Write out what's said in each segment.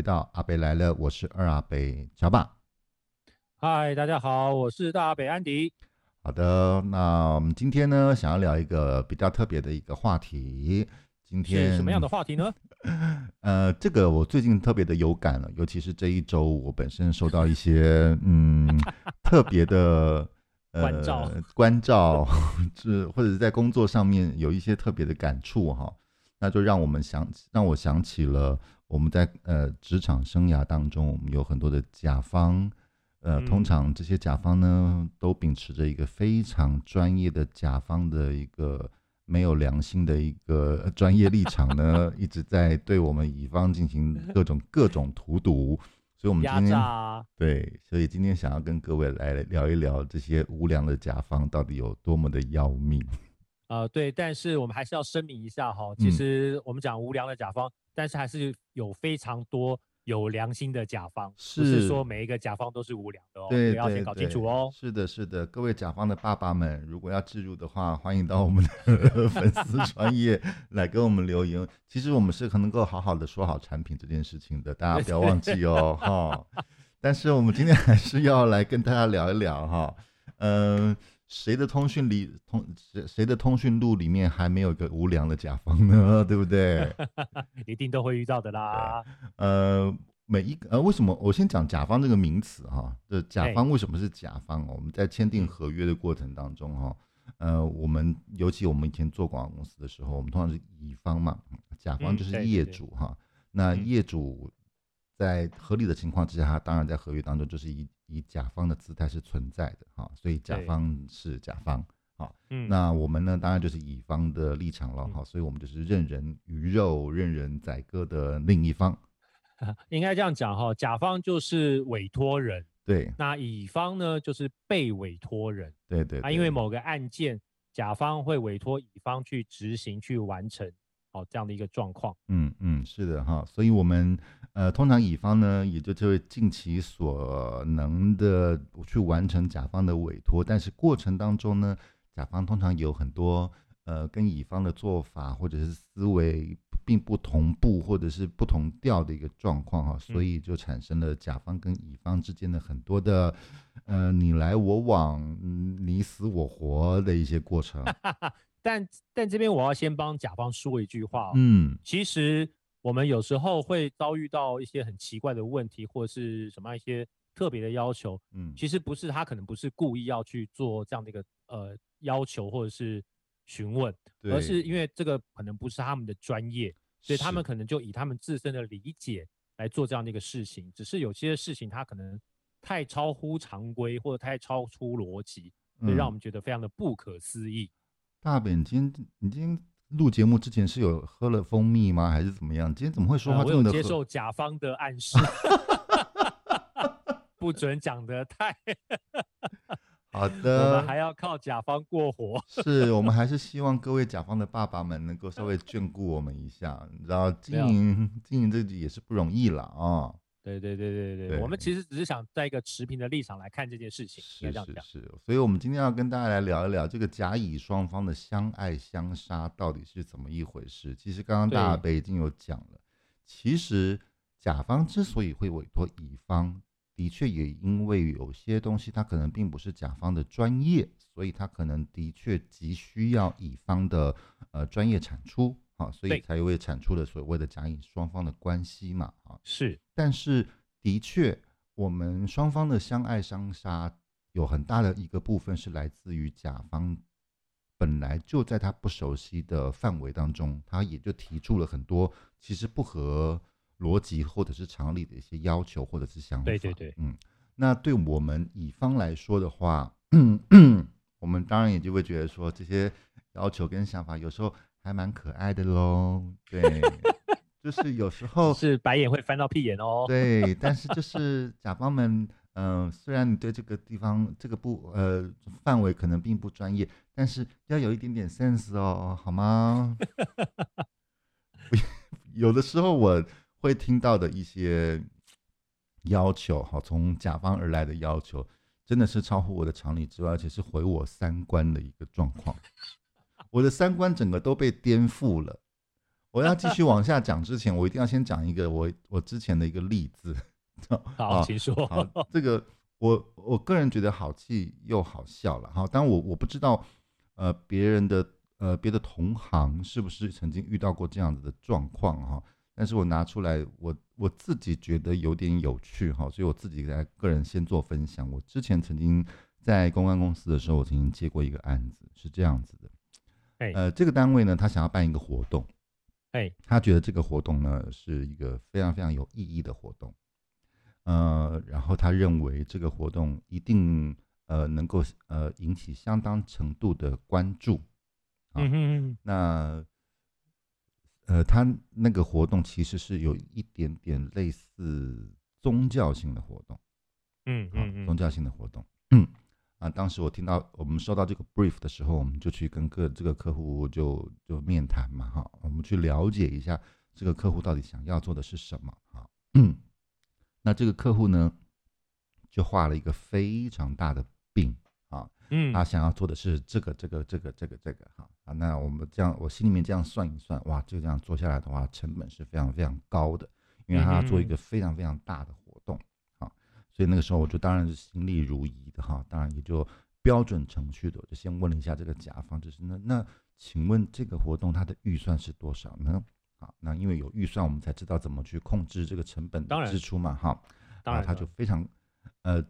回到阿北来了，我是二阿北乔爸。嗨，大家好，我是大阿北安迪。好的，那我们今天呢，想要聊一个比较特别的一个话题。今天是什么样的话题呢？呃，这个我最近特别的有感了，尤其是这一周，我本身收到一些嗯 特别的呃关照，关照，是或者是在工作上面有一些特别的感触哈，那就让我们想让我想起了。我们在呃职场生涯当中，我们有很多的甲方，呃，通常这些甲方呢，都秉持着一个非常专业的甲方的一个没有良心的一个专业立场呢，一直在对我们乙方进行各种各种荼毒，所以我们今天对，所以今天想要跟各位来聊一聊这些无良的甲方到底有多么的要命。呃，对，但是我们还是要声明一下哈，其实我们讲无良的甲方。嗯但是还是有非常多有良心的甲方，是不是说每一个甲方都是无良的哦？对，要先搞清楚哦。是的，是的，各位甲方的爸爸们，如果要置入的话，欢迎到我们的 粉丝 专业来给我们留言。其实我们是可能够好好的说好产品这件事情的，大家不要忘记哦，哈。但是我们今天还是要来跟大家聊一聊哈，嗯。谁的通讯里通谁谁的通讯录里面还没有一个无良的甲方呢？对不对？一定都会遇到的啦。呃，每一个呃，为什么我先讲甲方这个名词哈？这甲方为什么是甲方？我们在签订合约的过程当中哈，呃，我们尤其我们以前做广告公司的时候，我们通常是乙方嘛，甲方就是业主哈。那业主在合理的情况之下，他当然在合约当中就是以。以甲方的姿态是存在的哈，所以甲方是甲方好，嗯，那我们呢，当然就是乙方的立场了哈，所以我们就是任人鱼肉、任人宰割的另一方。应该这样讲哈，甲方就是委托人，对，那乙方呢就是被委托人，对对，啊，因为某个案件，甲方会委托乙方去执行、去完成。好，这样的一个状况。嗯嗯，是的哈，所以我们呃，通常乙方呢，也就就会尽其所能的去完成甲方的委托，但是过程当中呢，甲方通常有很多呃，跟乙方的做法或者是思维并不同步，或者是不同调的一个状况哈，所以就产生了甲方跟乙方之间的很多的呃，你来我往，你死我活的一些过程。但但这边我要先帮甲方说一句话哦，嗯，其实我们有时候会遭遇到一些很奇怪的问题，或者是什么一些特别的要求，嗯，其实不是他可能不是故意要去做这样的一个呃要求或者是询问，而是因为这个可能不是他们的专业，所以他们可能就以他们自身的理解来做这样的一个事情，只是有些事情他可能太超乎常规或者太超出逻辑，所以让我们觉得非常的不可思议。大本，你今天你今天录节目之前是有喝了蜂蜜吗？还是怎么样？今天怎么会说话这么的？我有接受甲方的暗示，不准讲得太好的。我们还要靠甲方过活。是我们还是希望各位甲方的爸爸们能够稍微眷顾我们一下，你知道经营经营这个也是不容易了啊。哦对对对对对，我们其实只是想在一个持平的立场来看这件事情，是是是，所以我们今天要跟大家来聊一聊这个甲乙双方的相爱相杀到底是怎么一回事。其实刚刚大北已经有讲了，其实甲方之所以会委托乙方，的确也因为有些东西他可能并不是甲方的专业，所以他可能的确急需要乙方的呃专业产出。啊，所以才会产出了所谓的甲乙双方的关系嘛，啊，是，但是的确，我们双方的相爱相杀有很大的一个部分是来自于甲方本来就在他不熟悉的范围当中，他也就提出了很多其实不合逻辑或者是常理的一些要求或者是想法。对对对，嗯，那对我们乙方来说的话，我们当然也就会觉得说这些要求跟想法有时候。还蛮可爱的喽，对，就是有时候是白眼会翻到屁眼哦，对，但是 就是甲方们，嗯、呃，虽然你对这个地方这个不呃范围可能并不专业，但是要有一点点 sense 哦，好吗？有的时候我会听到的一些要求，哈，从甲方而来的要求，真的是超乎我的常理之外，而且是毁我三观的一个状况。我的三观整个都被颠覆了。我要继续往下讲之前，我一定要先讲一个我我之前的一个例子。好，请说。好，这个我我个人觉得好气又好笑了。哈，但我我不知道，呃，别人的呃别的同行是不是曾经遇到过这样子的状况哈？但是我拿出来，我我自己觉得有点有趣哈，所以我自己来个人先做分享。我之前曾经在公关公司的时候，我曾经接过一个案子，是这样子的。呃，这个单位呢，他想要办一个活动，哎，他觉得这个活动呢是一个非常非常有意义的活动。呃，然后他认为这个活动一定呃能够呃引起相当程度的关注，啊，嗯哼，那呃他那个活动其实是有一点点类似宗教性的活动，嗯嗯，宗教性的活动，嗯啊，当时我听到我们收到这个 brief 的时候，我们就去跟各这个客户就就面谈嘛，哈，我们去了解一下这个客户到底想要做的是什么，哈，嗯。那这个客户呢，就画了一个非常大的饼啊，嗯，他想要做的是这个这个这个这个这个哈。啊，那我们这样，我心里面这样算一算，哇，就这样做下来的话，成本是非常非常高的，因为他要做一个非常非常大的所以那个时候我就当然是心力如一的哈，当然也就标准程序的，我就先问了一下这个甲方，就是那那请问这个活动它的预算是多少呢？好，那因为有预算，我们才知道怎么去控制这个成本的支出嘛。哈，当然，他就非常，呃，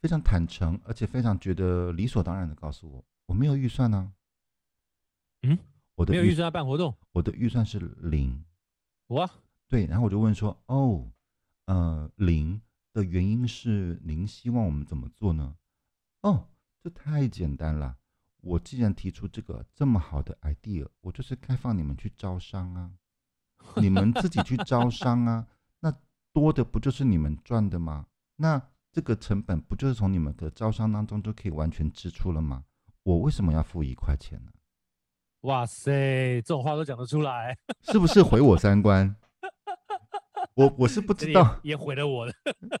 非常坦诚，而且非常觉得理所当然的告诉我，我没有预算呢。嗯，我的没有预算要办活动，我的预算是零。哇，对，然后我就问说，哦，呃，零的原因是您希望我们怎么做呢？哦，这太简单了，我既然提出这个这么好的 idea，我就是开放你们去招商啊。你们自己去招商啊，那多的不就是你们赚的吗？那这个成本不就是从你们的招商当中就可以完全支出了吗？我为什么要付一块钱呢？哇塞，这种话都讲得出来，是不是毁我三观？我我是不知道，也毁了我了。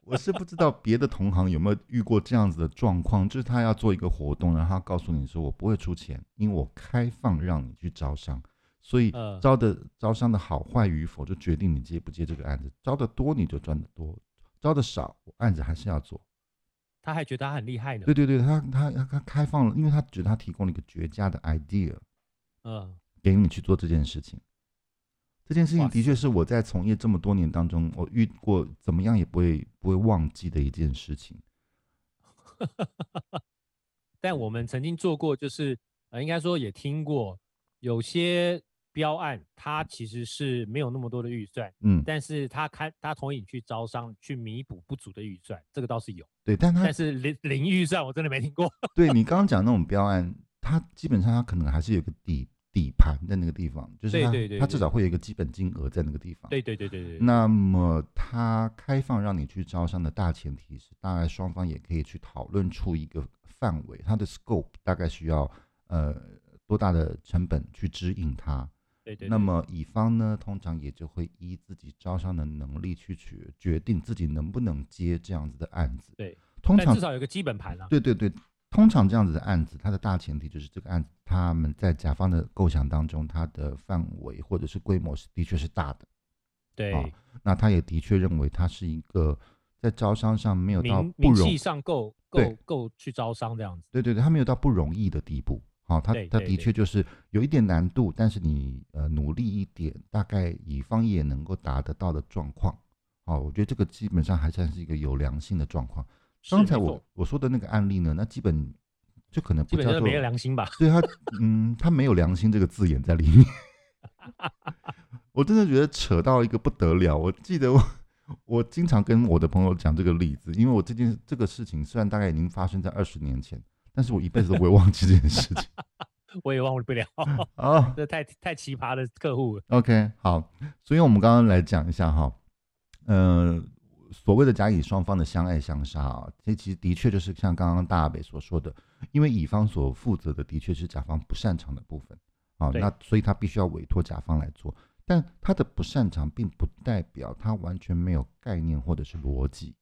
我是不知道别的同行有没有遇过这样子的状况，就是他要做一个活动，然后他告诉你说，我不会出钱，因为我开放让你去招商。所以招的招商的好坏与否，就决定你接不接这个案子。招的多你就赚的多，招的少案子还是要做。他还觉得他很厉害呢。对对对，他他他开放了，因为他觉得他提供了一个绝佳的 idea，嗯，给你去做这件事情。这件事情的确是我在从业这么多年当中，我遇过怎么样也不会不会忘记的一件事情。但我们曾经做过，就是呃，应该说也听过有些。标案，它其实是没有那么多的预算，嗯，但是他开他同意你去招商，去弥补不足的预算，这个倒是有，对，但他但是零零预算我真的没听过。对你刚刚讲那种标案，它基本上它可能还是有个底底盘在那个地方，就是他对对对对他至少会有一个基本金额在那个地方。对对对对对。那么他开放让你去招商的大前提是，大概双方也可以去讨论出一个范围，它的 scope 大概需要呃多大的成本去指引它。对对对，那么乙方呢，通常也就会依自己招商的能力去决决定自己能不能接这样子的案子。对，通常至少有个基本盘了。对对对，通常这样子的案子，它的大前提就是这个案子他们在甲方的构想当中，它的范围或者是规模是的确是大的。对，哦，那他也的确认为它是一个在招商上没有到不容易上够够够去招商这样子。对对对，他没有到不容易的地步。好，他他的确就是有一点难度，但是你呃努力一点，大概乙方也能够达得到的状况。好，我觉得这个基本上还算是一个有良性的状况。刚才我我说的那个案例呢，那基本就可能不叫做没有良心吧？对他，嗯，他没有良心这个字眼在里面。我真的觉得扯到一个不得了。我记得我我经常跟我的朋友讲这个例子，因为我这件这个事情虽然大概已经发生在二十年前。但是我一辈子都不会忘记这件事情，我也忘不了 啊！这太太奇葩的客户了。OK，好，所以我们刚刚来讲一下哈，呃，所谓的甲乙双方的相爱相杀啊，这其实的确就是像刚刚大北所说的，因为乙方所负责的的确是甲方不擅长的部分啊，那所以他必须要委托甲方来做，但他的不擅长并不代表他完全没有概念或者是逻辑，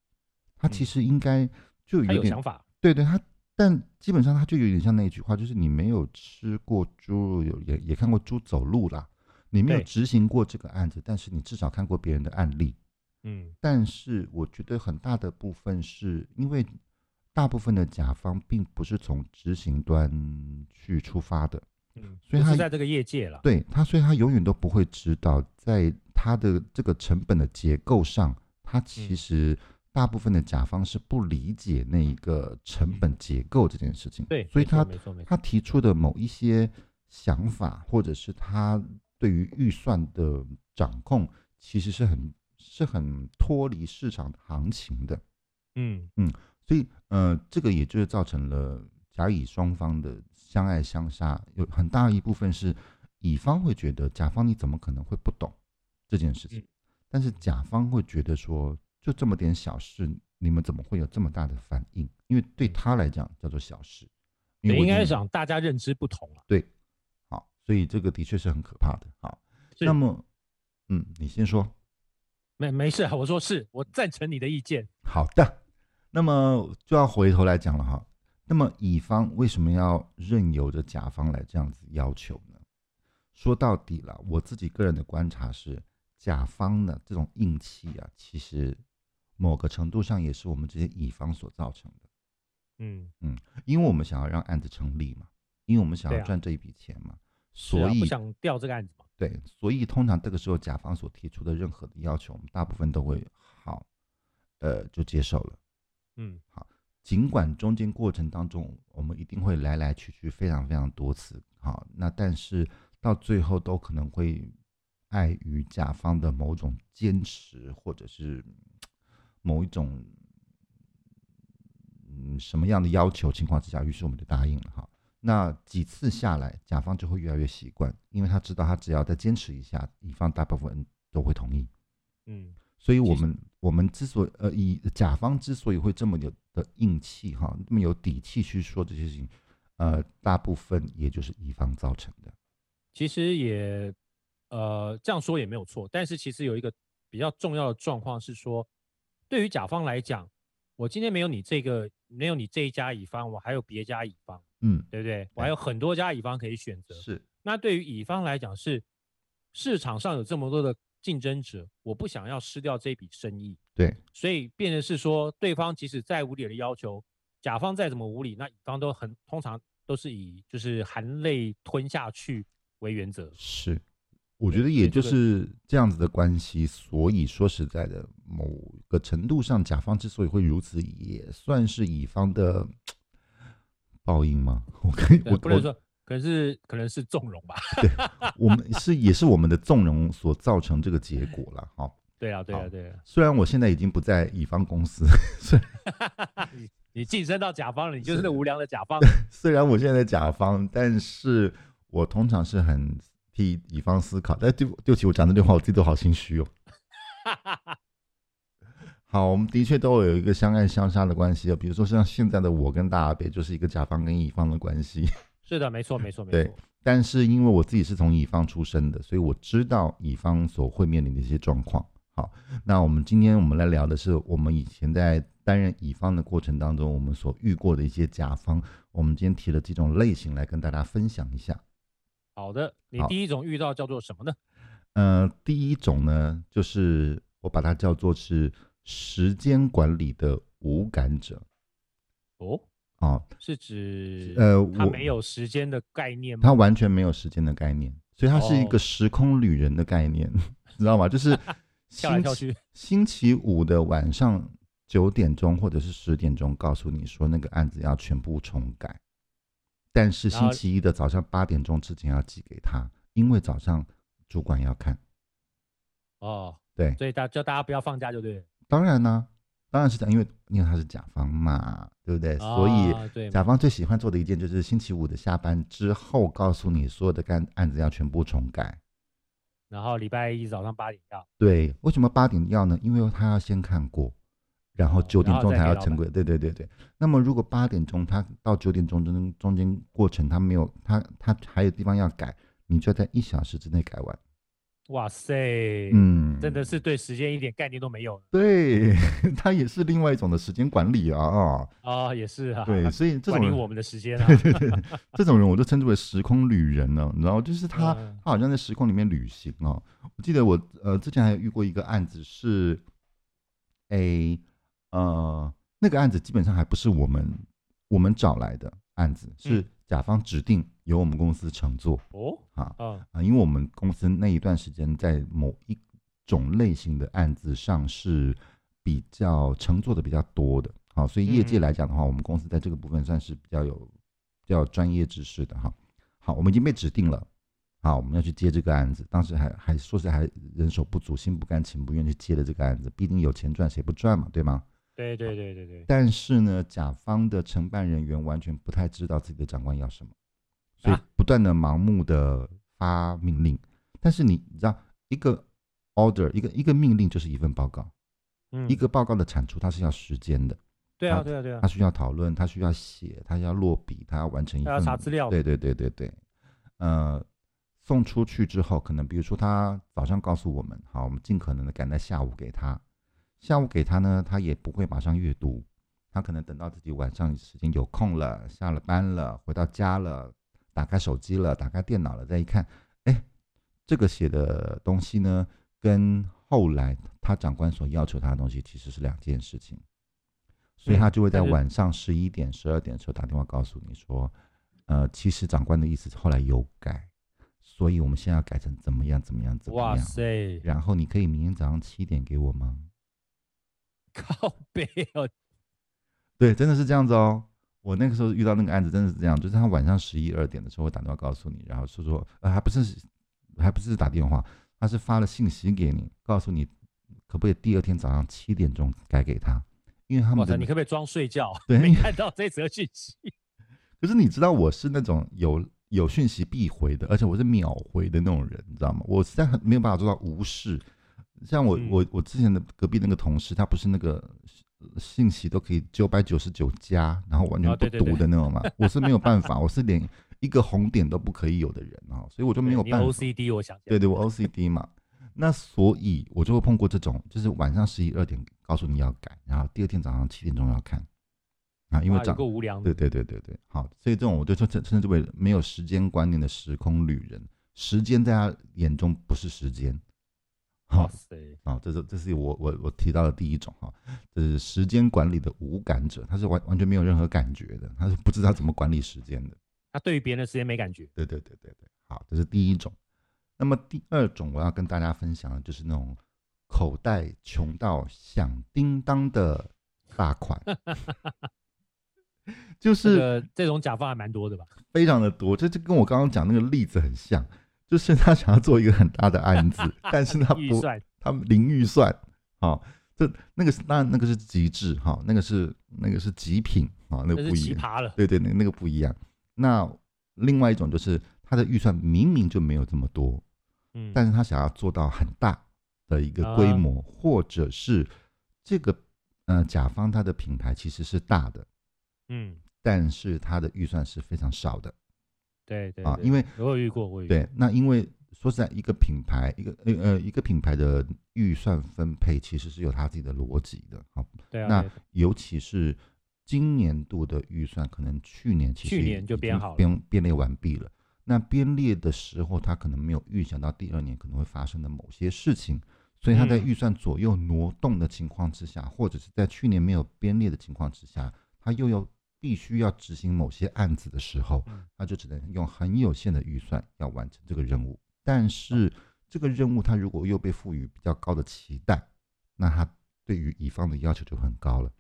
他其实应该就有点有想法，对对，他。但基本上，他就有点像那句话，就是你没有吃过猪肉，有也也看过猪走路啦。你没有执行过这个案子，但是你至少看过别人的案例。嗯，但是我觉得很大的部分是因为大部分的甲方并不是从执行端去出发的，嗯，所以他是在这个业界了，对他，所以他永远都不会知道，在他的这个成本的结构上，他其实大部分的甲方是不理解那一个成本结构这件事情，对，所以他他提出的某一些想法，或者是他对于预算的掌控，其实是很。是很脱离市场行情的，嗯嗯，所以呃，这个也就是造成了甲乙双方的相爱相杀，有很大一部分是乙方会觉得甲方你怎么可能会不懂这件事情，嗯、但是甲方会觉得说就这么点小事，你们怎么会有这么大的反应？因为对他来讲叫做小事，你应该讲大家认知不同啊，对，好，所以这个的确是很可怕的。好，那么嗯，你先说。没没事，我说是我赞成你的意见。好的，那么就要回头来讲了哈。那么乙方为什么要任由着甲方来这样子要求呢？说到底了，我自己个人的观察是，甲方的这种硬气啊，其实某个程度上也是我们这些乙方所造成的。嗯嗯，因为我们想要让案子成立嘛，因为我们想要赚这一笔钱嘛，所以、啊、不想掉这个案子嘛。对，所以通常这个时候甲方所提出的任何的要求，我们大部分都会好，呃，就接受了。嗯，好，尽管中间过程当中我们一定会来来去去非常非常多次，好，那但是到最后都可能会碍于甲方的某种坚持，或者是某一种嗯什么样的要求情况之下，于是我们就答应了哈。那几次下来，甲方就会越来越习惯，因为他知道他只要再坚持一下，乙方大部分人都会同意。嗯，所以我们我们之所以呃以甲方之所以会这么有的硬气哈，这么有底气去说这些事情，呃，大部分也就是乙方造成的。其实也呃这样说也没有错，但是其实有一个比较重要的状况是说，对于甲方来讲，我今天没有你这个没有你这一家乙方，我还有别家乙方。嗯，对不对？我还有很多家乙方可以选择。是，那对于乙方来讲，是市场上有这么多的竞争者，我不想要失掉这笔生意。对，所以变成是说，对方即使再无理的要求，甲方再怎么无理，那乙方都很通常都是以就是含泪吞下去为原则。是，我觉得也就是这样子的关系。所以说实在的，某个程度上，甲方之所以会如此，也算是乙方的。报应吗？我可以，我不能说，可能是可能是纵容吧。对，我们是也是我们的纵容所造成这个结果了。哈，对啊，对啊，对啊。虽然我现在已经不在乙方公司，你你晋升到甲方了，你就是那无良的甲方。虽然我现在在甲方，但是我通常是很替乙方思考。但对对不起，我讲这句话，我自己都好心虚哦。好，我们的确都有一个相爱相杀的关系啊。比如说像现在的我跟大阿北，就是一个甲方跟乙方的关系。是的，没错，没错，没错。对，但是因为我自己是从乙方出身的，所以我知道乙方所会面临的一些状况。好，那我们今天我们来聊的是我们以前在担任乙方的过程当中，我们所遇过的一些甲方。我们今天提了几种类型来跟大家分享一下。好的，你第一种遇到叫做什么呢？呃，第一种呢，就是我把它叫做是。时间管理的无感者，哦，哦，是指呃，他没有时间的概念吗？他完全没有时间的概念，所以他是一个时空旅人的概念，哦、知道吗？就是 星期。星期五的晚上九点钟或者是十点钟，告诉你说那个案子要全部重改，但是星期一的早上八点钟之前要寄给他，因为早上主管要看。哦，对，所以大叫大家不要放假，就对。当然呢、啊，当然是这样，因为因为他是甲方嘛，对不对？哦、所以甲方最喜欢做的一件就是星期五的下班之后，告诉你所有的干案子要全部重改，然后礼拜一早上八点要。对，为什么八点要呢？因为他要先看过，然后九点钟才要成规。对对对对。那么如果八点钟他到九点钟中中间过程他没有他他还有地方要改，你就要在一小时之内改完。哇塞，嗯，真的是对时间一点概念都没有。对，它也是另外一种的时间管理啊啊啊，也是啊。对，所以这种人管理我们的时间啊，对对对，这种人我就称之为时空旅人呢。你知道，就是他，他好像在时空里面旅行哦。我记得我呃之前还有遇过一个案子是，诶呃那个案子基本上还不是我们我们找来的案子，是甲方指定。由我们公司承做哦，啊啊，因为我们公司那一段时间在某一种类型的案子上是比较承做的比较多的，好，所以业界来讲的话，我们公司在这个部分算是比较有比较专业知识的哈。好，我们已经被指定了，好，我们要去接这个案子，当时还还说是还人手不足，心不甘情不愿去接了这个案子，毕竟有钱赚谁不赚嘛，对吗？对对对对对。但是呢，甲方的承办人员完全不太知道自己的长官要什么。所以不断的盲目的发命令，但是你你知道，一个 order 一个一个命令就是一份报告，嗯，一个报告的产出它是要时间的，对啊对啊对啊，它需要讨论，它需要写，它要落笔，它要完成一份，要查资料，对对对对对，呃，送出去之后，可能比如说他早上告诉我们，好，我们尽可能的赶在下午给他，下午给他呢，他也不会马上阅读，他可能等到自己晚上时间有空了，下了班了，回到家了。打开手机了，打开电脑了，再一看，哎，这个写的东西呢，跟后来他长官所要求他的东西其实是两件事情，所以他就会在晚上十一点、十二点的时候打电话告诉你说，呃，其实长官的意思后来有改，所以我们现在要改成怎么样、怎么样、怎么样。哇塞！然后你可以明天早上七点给我吗？靠北哦，对，真的是这样子哦。我那个时候遇到那个案子，真的是这样，就是他晚上十一二点的时候会打电话告诉你，然后说说，呃，还不是，还不是打电话，他是发了信息给你，告诉你可不可以第二天早上七点钟改给他，因为他们哇塞，你可不可以装睡觉？对，没看到这则讯息。可是你知道我是那种有有讯息必回的，而且我是秒回的那种人，你知道吗？我实在很没有办法做到无视。像我我我之前的隔壁那个同事，他不是那个。信息都可以九百九十九加，然后完全不读的那种嘛。我是没有办法，我是连一个红点都不可以有的人啊，所以我就没有办法。OCD，我想。对对，我 OCD 嘛，那所以我就会碰过这种，就是晚上十一二点告诉你要改，然后第二天早上七点钟要看啊，因为长够无良。对对对对对，好，所以这种我就称称之为没有时间观念的时空旅人，时间在他眼中不是时间。好，啊，这是这是我我我提到的第一种哈，这是时间管理的无感者，他是完完全没有任何感觉的，他是不知道怎么管理时间的。他对于别人的时间没感觉。对对对对对，好，这是第一种。那么第二种我要跟大家分享的就是那种口袋穷到响叮当的大款，就是、这个、这种假发还蛮多的吧？非常的多，这就跟我刚刚讲那个例子很像。就是他想要做一个很大的案子，但是他不，他零预算，好，这那个是当然那个是极致哈，那个是那个是极品啊，那个不一样，对对，那那个不一样。那另外一种就是他的预算明明就没有这么多，嗯，但是他想要做到很大的一个规模，或者是这个呃甲方他的品牌其实是大的，嗯，但是他的预算是非常少的。对对啊，因为我有遇过，我。对，那因为说实在，一个品牌，一个呃呃一个品牌的预算分配其实是有它自己的逻辑的。好，对啊。那尤其是今年度的预算，可能去年其实去年就编好编编列完毕了。那编列的时候，他可能没有预想到第二年可能会发生的某些事情，所以他在预算左右挪动的情况之下，嗯、或者是在去年没有编列的情况之下，他又要。必须要执行某些案子的时候，他就只能用很有限的预算要完成这个任务。但是这个任务他如果又被赋予比较高的期待，那他对于乙方的要求就很高了。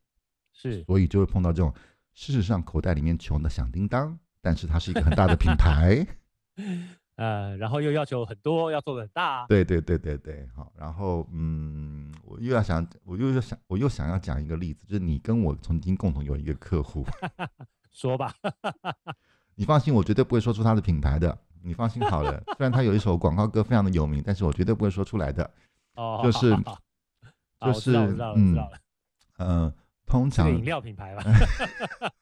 是，所以就会碰到这种事实上口袋里面穷的响叮当，但是它是一个很大的品牌。呃，然后又要求很多，要做的很大。对对对对对，好，然后嗯，我又要想，我又要想，我又想要讲一个例子，就是你跟我曾经共同有一个客户，说吧，你放心，我绝对不会说出他的品牌的，你放心好了。虽然他有一首广告歌非常的有名，但是我绝对不会说出来的。哦，就是就是嗯嗯，通常饮料品牌吧。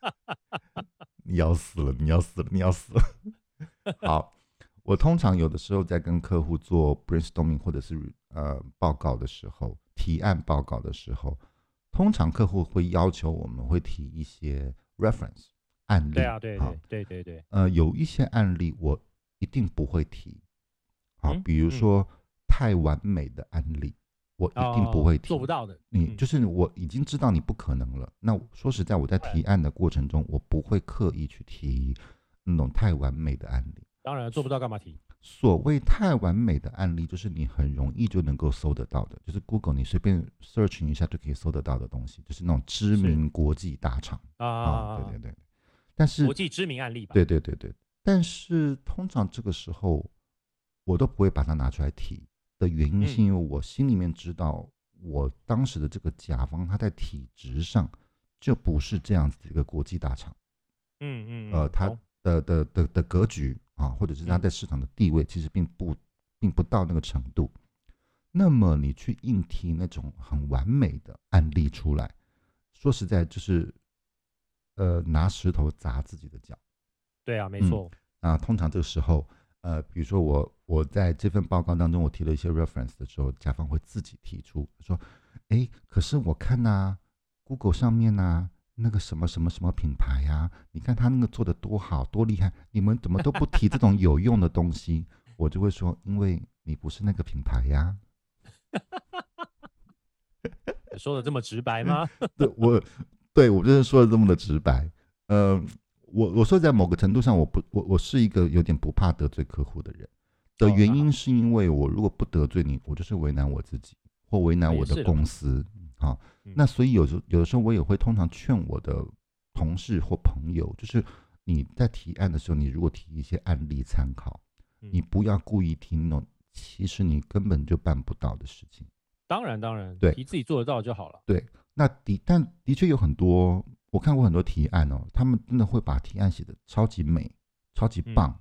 你要死了，你要死了，你要死了。好。我通常有的时候在跟客户做 brainstorming 或者是呃报告的时候，提案报告的时候，通常客户会要求我们会提一些 reference 案例。对啊，对对对对对。呃，有一些案例我一定不会提。好，比如说太完美的案例，我一定不会提。做不到的。你就是我已经知道你不可能了。那说实在，我在提案的过程中，我不会刻意去提那种太完美的案例。当然做不到，干嘛提？所谓太完美的案例，就是你很容易就能够搜得到的，就是 Google 你随便 search 一下就可以搜得到的东西，就是那种知名国际大厂啊，对对对。但是国际知名案例吧。对对对对。但是通常这个时候，我都不会把它拿出来提的原因，是因为我心里面知道，我当时的这个甲方他在体制上就不是这样子的一个国际大厂。嗯嗯。呃，他。的的的的格局啊，或者是他在市场的地位，其实并不并不到那个程度。那么你去硬提那种很完美的案例出来，说实在就是，呃，拿石头砸自己的脚。对啊，没错。啊，通常这个时候，呃，比如说我我在这份报告当中，我提了一些 reference 的时候，甲方会自己提出说，哎，可是我看呐，Google 上面呐。那个什么什么什么品牌呀、啊？你看他那个做的多好多厉害，你们怎么都不提这种有用的东西？我就会说，因为你不是那个品牌呀。说的这么直白吗？对，我对我就是说的这么的直白。嗯、呃，我我说在某个程度上，我不我我是一个有点不怕得罪客户的人的原因，是因为我如果不得罪你，我就是为难我自己或为难我的公司。好，那所以有时有的时候我也会通常劝我的同事或朋友，就是你在提案的时候，你如果提一些案例参考，你不要故意提那种其实你根本就办不到的事情。当然当然，对，你自己做得到就好了。对，那的但的确有很多，我看过很多提案哦，他们真的会把提案写的超级美、超级棒，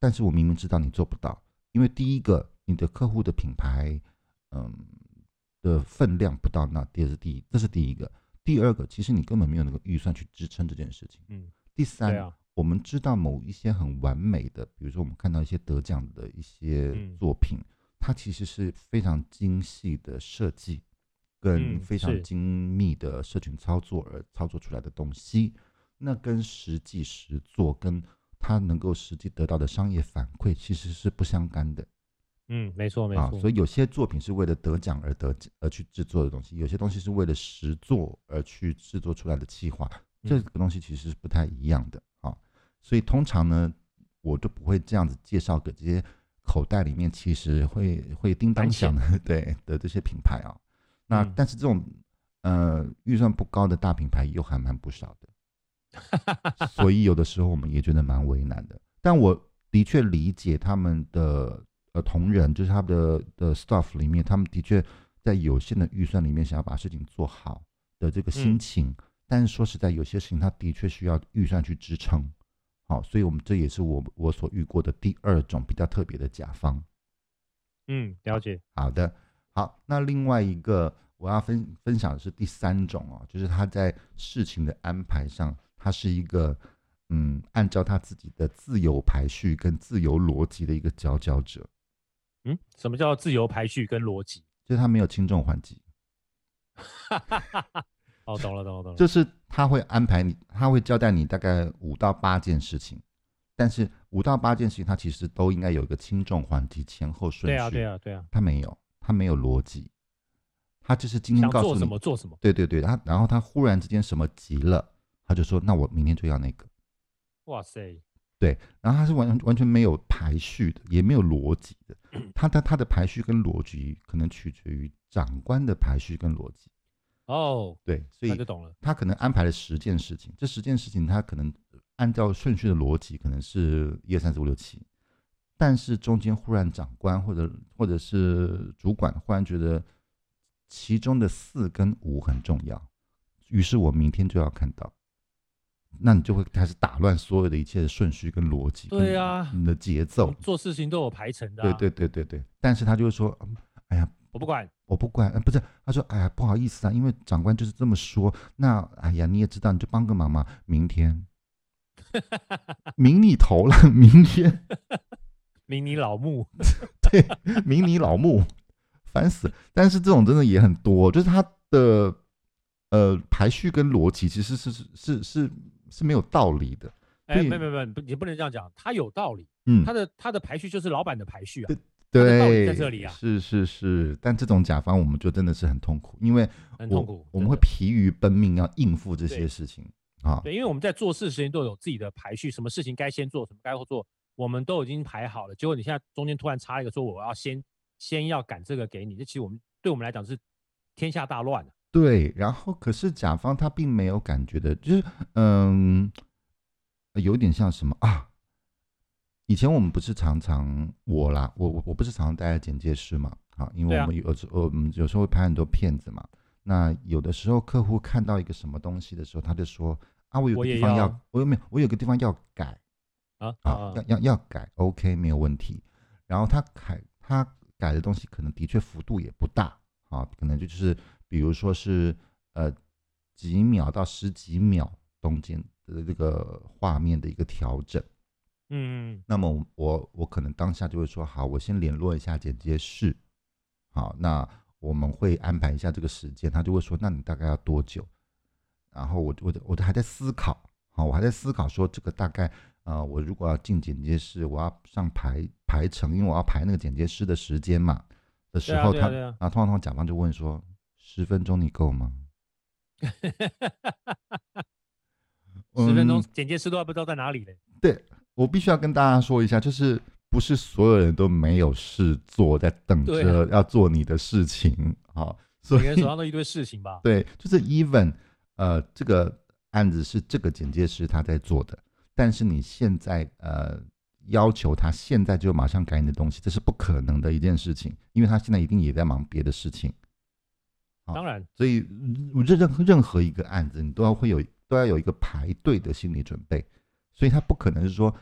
但是我明明知道你做不到，因为第一个你的客户的品牌，嗯。的分量不到那，这是第一，这是第一个。第二个，其实你根本没有那个预算去支撑这件事情。嗯。第三，我们知道某一些很完美的，比如说我们看到一些得奖的一些作品，它其实是非常精细的设计，跟非常精密的社群操作而操作出来的东西，那跟实际实做，跟它能够实际得到的商业反馈，其实是不相干的。嗯，没错没错、啊。所以有些作品是为了得奖而得而去制作的东西，有些东西是为了实作而去制作出来的计划，这个东西其实是不太一样的啊。所以通常呢，我都不会这样子介绍给这些口袋里面其实会会叮当响的 对的这些品牌啊。那但是这种呃预算不高的大品牌又还蛮不少的，所以有的时候我们也觉得蛮为难的。但我的确理解他们的。呃，同仁就是他们的的 staff 里面，他们的确在有限的预算里面想要把事情做好的这个心情。嗯、但是说实在，有些事情他的确需要预算去支撑。好，所以我们这也是我我所遇过的第二种比较特别的甲方。嗯，了解。好的，好，那另外一个我要分分享的是第三种哦，就是他在事情的安排上，他是一个。嗯，按照他自己的自由排序跟自由逻辑的一个佼佼者。嗯，什么叫自由排序跟逻辑？就是他没有轻重缓急。哦，懂了，懂了，懂了。就是他会安排你，他会交代你大概五到八件事情，但是五到八件事情，他其实都应该有一个轻重缓急前后顺序。对啊，对啊，对啊。他没有，他没有逻辑。他就是今天告诉你做什么做什么。对对对，他然后他忽然之间什么急了，他就说：“那我明天就要那个。”哇塞，对，然后他是完完全没有排序的，也没有逻辑的。他的他的排序跟逻辑可能取决于长官的排序跟逻辑。哦，对，所以就懂了。他可能安排了十件事情，这十件事情他可能按照顺序的逻辑可能是一二三四五六七，但是中间忽然长官或者或者是主管忽然觉得其中的四跟五很重要，于是我明天就要看到。那你就会开始打乱所有的一切的顺序跟逻辑，对啊，你的节奏，做事情都有排程的。对对对对对。但是他就会说，哎呀，我不管，我不管，不是，他说，哎呀，不好意思啊，因为长官就是这么说。那，哎呀，你也知道，你就帮个忙嘛，明天，明你头了，明天，明你老木，对，明你老木，烦死了。但是这种真的也很多，就是他的呃排序跟逻辑其实是是是是是没有道理的。哎，没没没，你不能这样讲，它有道理。嗯，它的它的排序就是老板的排序啊。对，道理在这里啊。是是是，但这种甲方我们就真的是很痛苦，因为很痛苦，我们会疲于奔命要应付这些事情啊。对，因为我们在做事时间都有自己的排序，什么事情该先做，什么该做。我们都已经排好了，结果你现在中间突然插一个说我要先先要赶这个给你，这其实我们对我们来讲是天下大乱。对，然后可是甲方他并没有感觉的，就是嗯，有点像什么啊？以前我们不是常常我啦，我我我不是常常待在简介室嘛，啊，因为我们有时候我们有时候会拍很多片子嘛，那有的时候客户看到一个什么东西的时候，他就说啊，我有个地方要，我，有没有，我有个地方要改。啊啊，要要要改，OK，没有问题。然后他改他改的东西可能的确幅度也不大啊，可能就就是比如说是呃几秒到十几秒中间的这个画面的一个调整。嗯，那么我我可能当下就会说好，我先联络一下剪接室，好，那我们会安排一下这个时间。他就会说，那你大概要多久？然后我我我都还在思考，好，我还在思考说这个大概。啊、呃，我如果要进剪接室，我要上排排程，因为我要排那个剪接师的时间嘛。的时候，他啊，啊，通常通常甲方就问说：“十分钟你够吗？” 十分钟剪接师都还不知道在哪里嘞。对，我必须要跟大家说一下，就是不是所有人都没有事做，在等着要做你的事情啊。所以每个人手上都一堆事情吧？对，就是 even 呃，这个案子是这个剪接师他在做的。但是你现在呃要求他现在就马上改你的东西，这是不可能的一件事情，因为他现在一定也在忙别的事情。当然，所以任任何任何一个案子，你都要会有都要有一个排队的心理准备，所以他不可能是说，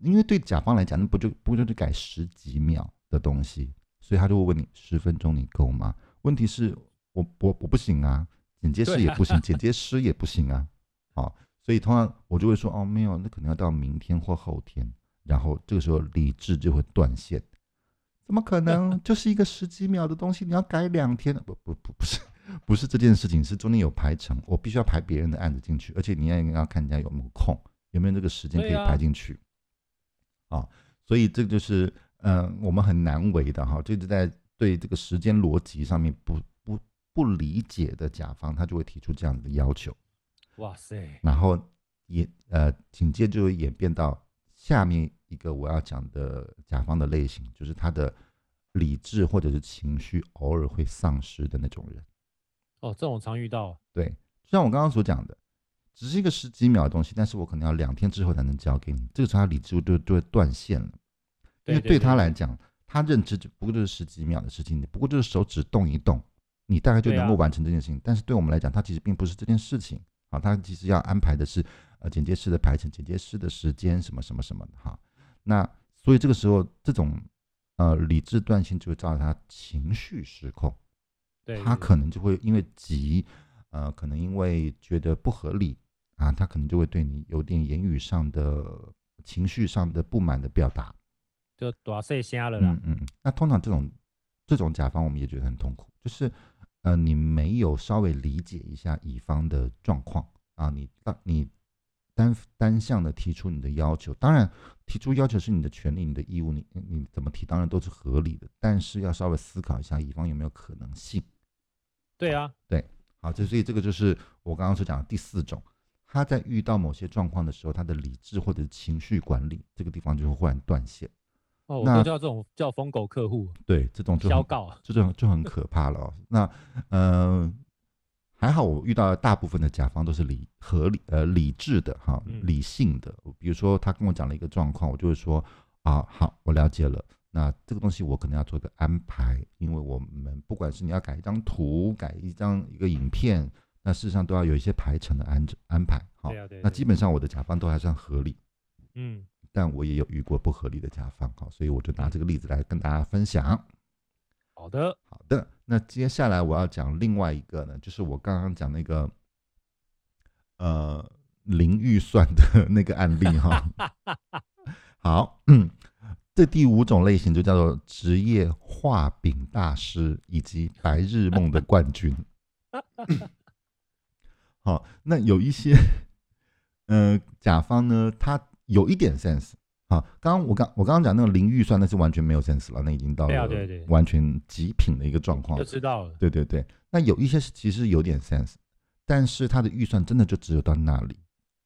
因为对甲方来讲，那不就不就是改十几秒的东西，所以他就会问你十分钟你够吗？问题是我我我不行啊，剪接师也不行，剪接师也不行啊，好。所以通常我就会说哦，没有，那可能要到明天或后天。然后这个时候理智就会断线，怎么可能？就是一个十几秒的东西，你要改两天？不不不，不是，不是这件事情，是中间有排程，我必须要排别人的案子进去，而且你要要看人家有没有空，有没有这个时间可以排进去。啊，所以这个就是嗯、呃，我们很难为的哈，就是在对这个时间逻辑上面不不不理解的甲方，他就会提出这样的要求。哇塞！然后也呃，紧接着就会演变到下面一个我要讲的甲方的类型，就是他的理智或者是情绪偶尔会丧失的那种人。哦，这种常遇到。对，就像我刚刚所讲的，只是一个十几秒的东西，但是我可能要两天之后才能交给你，这个时候他理智就就会断线了。因为对他来讲，他认知只不过就是十几秒的事情，你不过就是手指动一动，你大概就能够完成这件事情。但是对我们来讲，它其实并不是这件事情。啊，他其实要安排的是，呃，剪接师的排程，剪接师的时间，什么什么什么的哈。那所以这个时候，这种呃理智断线就会造成他情绪失控，对，他可能就会因为急，呃，可能因为觉得不合理啊，他可能就会对你有点言语上的、情绪上的不满的表达，就大声瞎了啦。嗯嗯，那通常这种这种甲方，我们也觉得很痛苦，就是。呃，你没有稍微理解一下乙方的状况啊？你啊你单单向的提出你的要求，当然提出要求是你的权利、你的义务，你你怎么提当然都是合理的，但是要稍微思考一下乙方有没有可能性。对啊，对，好，这所以这个就是我刚刚所讲的第四种，他在遇到某些状况的时候，他的理智或者情绪管理这个地方就会忽然断线。哦，那叫这种叫疯狗客户，对，这种就消告，这种就很可怕了哦。那嗯、呃，还好我遇到的大部分的甲方都是理合理呃理智的哈，理性的。比如说他跟我讲了一个状况，我就会说啊，好，我了解了。那这个东西我可能要做个安排，因为我们不管是你要改一张图，改一张一个影片，那事实上都要有一些排程的安安排。好，那基本上我的甲方都还算合理。嗯。但我也有遇过不合理的甲方，好，所以我就拿这个例子来跟大家分享。好的，好的。那接下来我要讲另外一个呢，就是我刚刚讲那个呃零预算的 那个案例哈。好，嗯，这第五种类型就叫做职业画饼大师以及白日梦的冠军。好，那有一些，嗯、呃，甲方呢，他有一点 sense。好，刚刚我刚我刚刚讲那个零预算，那是完全没有 sense 了，那已经到了完全极品的一个状况。就知道了。对对对，那有一些是其实有点 sense，但是他的预算真的就只有到那里，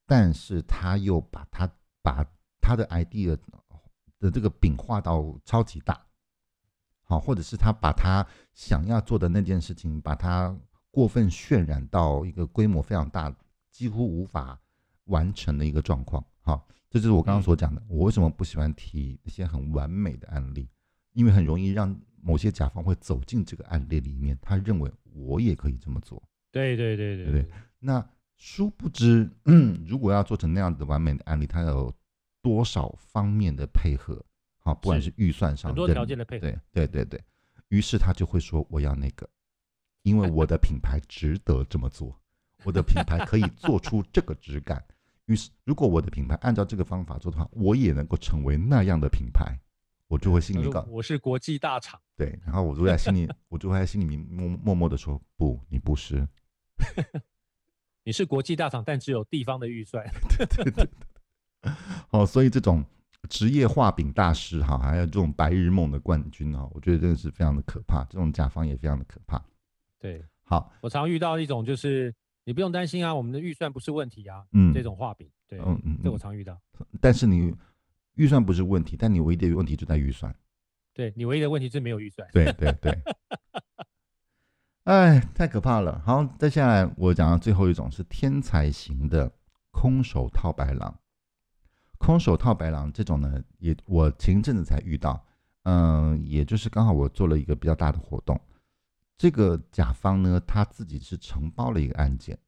但是他又把他把他的 idea 的这个饼画到超级大，好，或者是他把他想要做的那件事情，把它过分渲染到一个规模非常大，几乎无法完成的一个状况，好。这就是我刚刚所讲的，我为什么不喜欢提一些很完美的案例，因为很容易让某些甲方会走进这个案例里面，他认为我也可以这么做。对对对对对。那殊不知，嗯，如果要做成那样子的完美的案例，它有多少方面的配合？好，不管是预算上很多条件的配合。对对对对。于是他就会说：“我要那个，因为我的品牌值得这么做，我的品牌可以做出这个质感。”于是，如果我的品牌按照这个方法做的话，我也能够成为那样的品牌，我就会心里告我是国际大厂。对，然后我就在心里，我就会在心里面默默默的说：不，你不是，你是国际大厂，但只有地方的预算。对对对。哦，所以这种职业画饼大师哈，还有这种白日梦的冠军哈，我觉得真的是非常的可怕，这种甲方也非常的可怕。对，好，我常遇到一种就是。你不用担心啊，我们的预算不是问题啊。嗯，这种画饼，对，嗯嗯，这我常遇到。但是你预算不是问题，但你唯一的问题就在预算。对，你唯一的问题是没有预算。对对对。哎，太可怕了。好，再下来我讲到最后一种是天才型的空手套白狼。空手套白狼这种呢，也我前一阵子才遇到。嗯，也就是刚好我做了一个比较大的活动。这个甲方呢，他自己是承包了一个案件，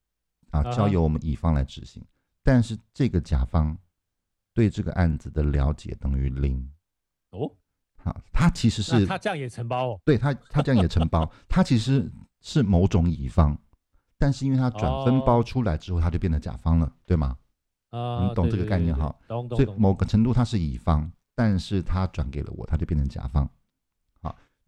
啊，交由我们乙方来执行。Uh. 但是这个甲方对这个案子的了解等于零。哦，好，他其实是他这样也承包哦。对他，他这样也承包，他其实是某种乙方，但是因为他转分包出来之后，他就变成甲方了，对吗？啊、uh,，你懂这个概念哈？懂懂。所以某个程度他是乙方，但是他转给了我，他就变成甲方。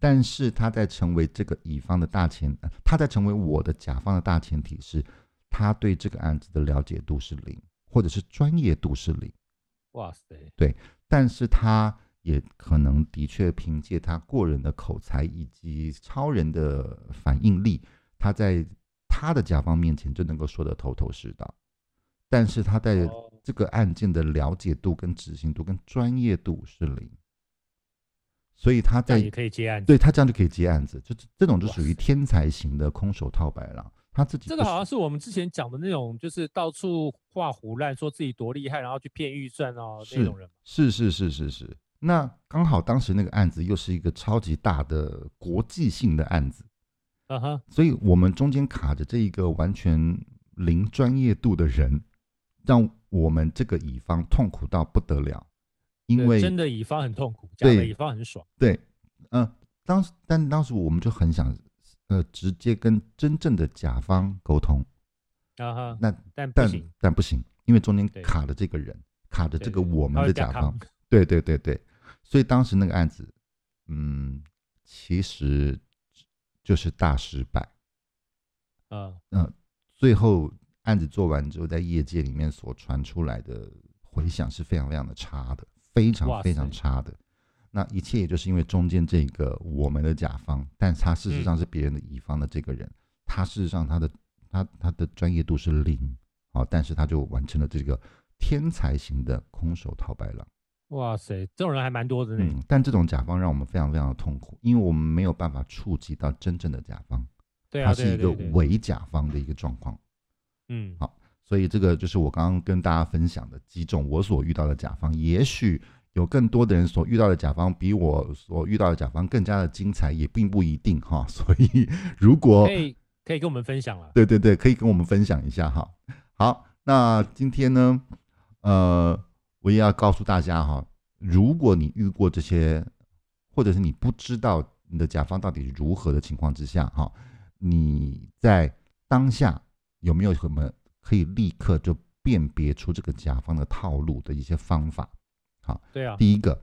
但是他在成为这个乙方的大前，他在成为我的甲方的大前提是，他对这个案子的了解度是零，或者是专业度是零。哇塞！对，但是他也可能的确凭借他过人的口才以及超人的反应力，他在他的甲方面前就能够说得头头是道。但是他在这个案件的了解度跟执行度跟专业度是零。所以他在也可以接案子，对他这样就可以接案子，就这种就属于天才型的空手套白狼。他自己这个好像是我们之前讲的那种，就是到处画胡乱，说自己多厉害，然后去骗预算哦那种人。是是是是是。那刚好当时那个案子又是一个超级大的国际性的案子，啊哈。所以我们中间卡着这一个完全零专业度的人，让我们这个乙方痛苦到不得了。因为真的乙方很痛苦，假的乙方很爽。对，嗯、呃，当时但当时我们就很想，呃，直接跟真正的甲方沟通。啊哈，那但但但不行，因为中间卡的这个人，卡的这个我们的甲方。对对对对，所以当时那个案子，嗯，其实就是大失败。啊，嗯，最后案子做完之后，在业界里面所传出来的回响是非常非常的差的。非常非常差的，那一切也就是因为中间这个我们的甲方，但他事实上是别人的乙方的这个人，他事实上他的他他的专业度是零，好，但是他就完成了这个天才型的空手套白狼。哇塞，这种人还蛮多的呢。嗯，但这种甲方让我们非常非常的痛苦，因为我们没有办法触及到真正的甲方，对啊，他是一个伪甲方的一个状况。嗯，好。所以这个就是我刚刚跟大家分享的几种我所遇到的甲方，也许有更多的人所遇到的甲方比我所遇到的甲方更加的精彩，也并不一定哈。所以如果可以可以跟我们分享了，对对对，可以跟我们分享一下哈。好，那今天呢，呃，我也要告诉大家哈，如果你遇过这些，或者是你不知道你的甲方到底如何的情况之下哈，你在当下有没有什么？可以立刻就辨别出这个甲方的套路的一些方法，好，对啊，第一个，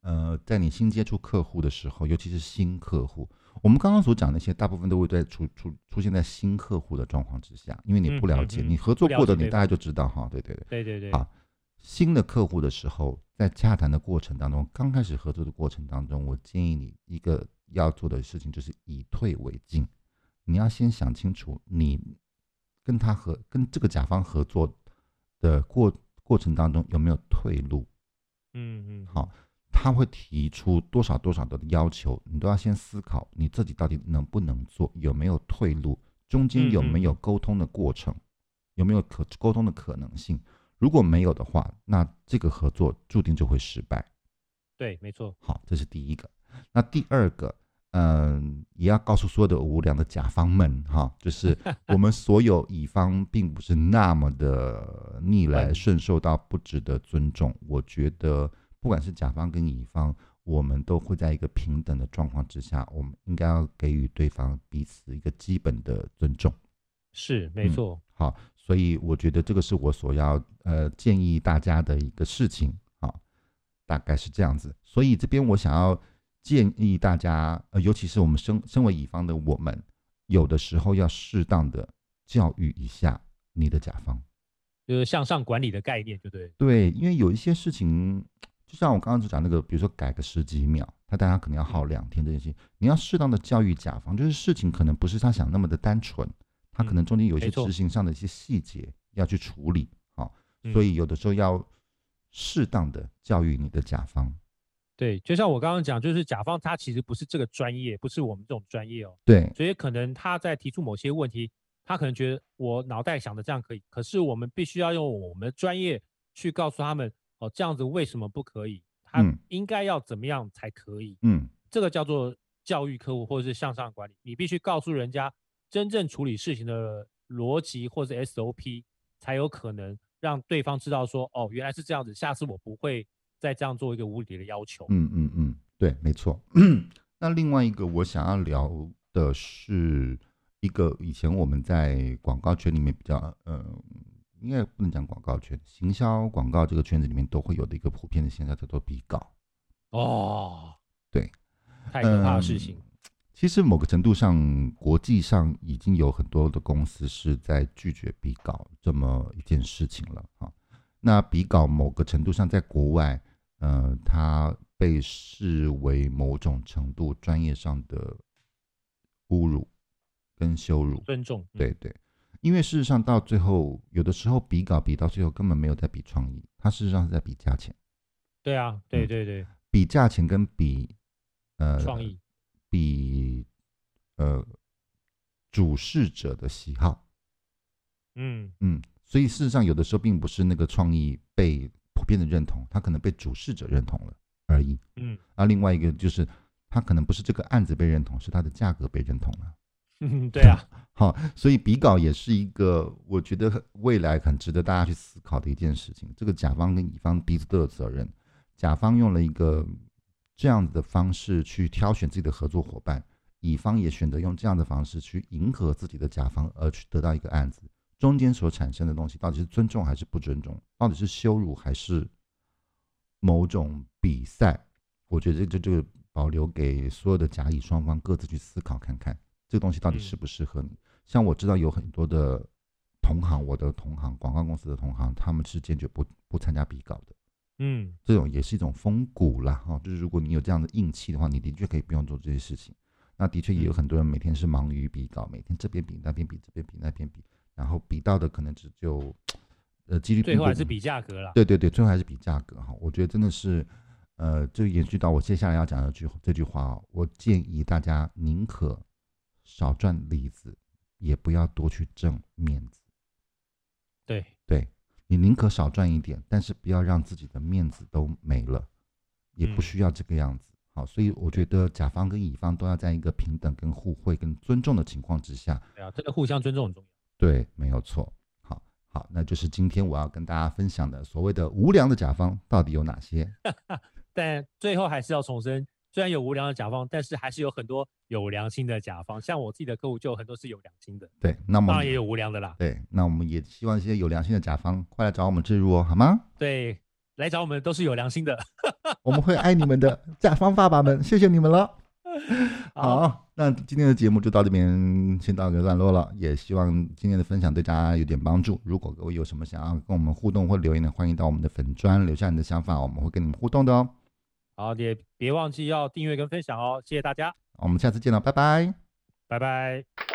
呃，在你新接触客户的时候，尤其是新客户，我们刚刚所讲的那些，大部分都会在出出出现在新客户的状况之下，因为你不了解，嗯嗯嗯、你合作过的，你大概就知道哈。对对对，对对对。好，新的客户的时候，在洽谈的过程当中，刚开始合作的过程当中，我建议你一个要做的事情就是以退为进，你要先想清楚，你跟他合跟这个甲方合作的过过程当中有没有退路。嗯嗯，好。他会提出多少多少的要求，你都要先思考你自己到底能不能做，有没有退路，中间有没有沟通的过程，有没有可沟通的可能性。如果没有的话，那这个合作注定就会失败。对，没错。好，这是第一个。那第二个，嗯，也要告诉所有的无良的甲方们哈，就是我们所有乙方并不是那么的逆来 顺受到不值得尊重。我觉得。不管是甲方跟乙方，我们都会在一个平等的状况之下，我们应该要给予对方彼此一个基本的尊重。是，没错。嗯，好，所以我觉得这个是我所要呃建议大家的一个事情啊，大概是这样子。所以这边我想要建议大家，呃，尤其是我们身身为乙方的我们，有的时候要适当的教育一下你的甲方，就是向上管理的概念，对不对？对，因为有一些事情。就像我刚刚就讲那个，比如说改个十几秒，他大家可能要耗两天这件事情，你要适当的教育甲方，就是事情可能不是他想那么的单纯，他可能中间有一些执行上的一些细节要去处理，好，所以有的时候要适当的教育你的甲方。对，就像我刚刚讲，就是甲方他其实不是这个专业，不是我们这种专业哦。对，所以可能他在提出某些问题，他可能觉得我脑袋想的这样可以，可是我们必须要用我们的专业去告诉他们。哦，这样子为什么不可以？他应该要怎么样才可以？嗯，这个叫做教育客户或者是向上管理。你必须告诉人家真正处理事情的逻辑或者 SOP，才有可能让对方知道说，哦，原来是这样子，下次我不会再这样做一个无理的要求。嗯嗯嗯，对，没错。那另外一个我想要聊的是一个以前我们在广告圈里面比较，嗯、呃。应该不能讲广告圈，行销广告这个圈子里面都会有的一个普遍的现象叫做比稿。哦，对，太可怕的事情。嗯，其实某个程度上，国际上已经有很多的公司是在拒绝比稿这么一件事情了啊。那比稿某个程度上在国外，呃，它被视为某种程度专业上的侮辱跟羞辱。尊重，对对。因为事实上，到最后，有的时候比稿比到最后根本没有在比创意，他事实上是在比价钱。对啊，对对对，比价钱跟比呃创意，比呃主事者的喜好。嗯嗯，所以事实上，有的时候并不是那个创意被普遍的认同，他可能被主事者认同了而已。嗯，而另外一个就是，他可能不是这个案子被认同，是他的价格被认同了。嗯，对啊，好，所以比稿也是一个我觉得未来很值得大家去思考的一件事情。这个甲方跟乙方彼此都有责任。甲方用了一个这样子的方式去挑选自己的合作伙伴，乙方也选择用这样的方式去迎合自己的甲方，而去得到一个案子。中间所产生的东西到底是尊重还是不尊重？到底是羞辱还是某种比赛？我觉得这这个保留给所有的甲乙双方各自去思考看看。这个东西到底适不适合你？像我知道有很多的同行，我的同行，广告公司的同行，他们是坚决不不参加比稿的。嗯，这种也是一种风骨啦，哈，就是如果你有这样的硬气的话，你的确可以不用做这些事情。那的确也有很多人每天是忙于比稿，每天这边比那边比，这边比那边比，然后比到的可能只就呃几率，最后还是比价格了。对对对，最后还是比价格哈。我觉得真的是呃，就延续到我接下来要讲的句这句话啊，我建议大家宁可。少赚里子，也不要多去挣面子。对对，你宁可少赚一点，但是不要让自己的面子都没了，也不需要这个样子。嗯、好，所以我觉得甲方跟乙方都要在一个平等、跟互惠、跟尊重的情况之下。对啊，这个互相尊重很重要。对，没有错。好，好，那就是今天我要跟大家分享的所谓的无良的甲方到底有哪些？但最后还是要重申。虽然有无良的甲方，但是还是有很多有良心的甲方。像我自己的客户就有很多是有良心的。对，那么当然也有无良的啦。对，那我们也希望一些有良心的甲方快来找我们置入哦，好吗？对，来找我们都是有良心的，我们会爱你们的甲方爸爸们，谢谢你们了。好，那今天的节目就到这边先到一个段落了，也希望今天的分享对大家有点帮助。如果各位有什么想要跟我们互动或留言的，欢迎到我们的粉砖留下你的想法，我们会跟你们互动的哦。好，也别忘记要订阅跟分享哦，谢谢大家。我们下次见了，拜拜，拜拜。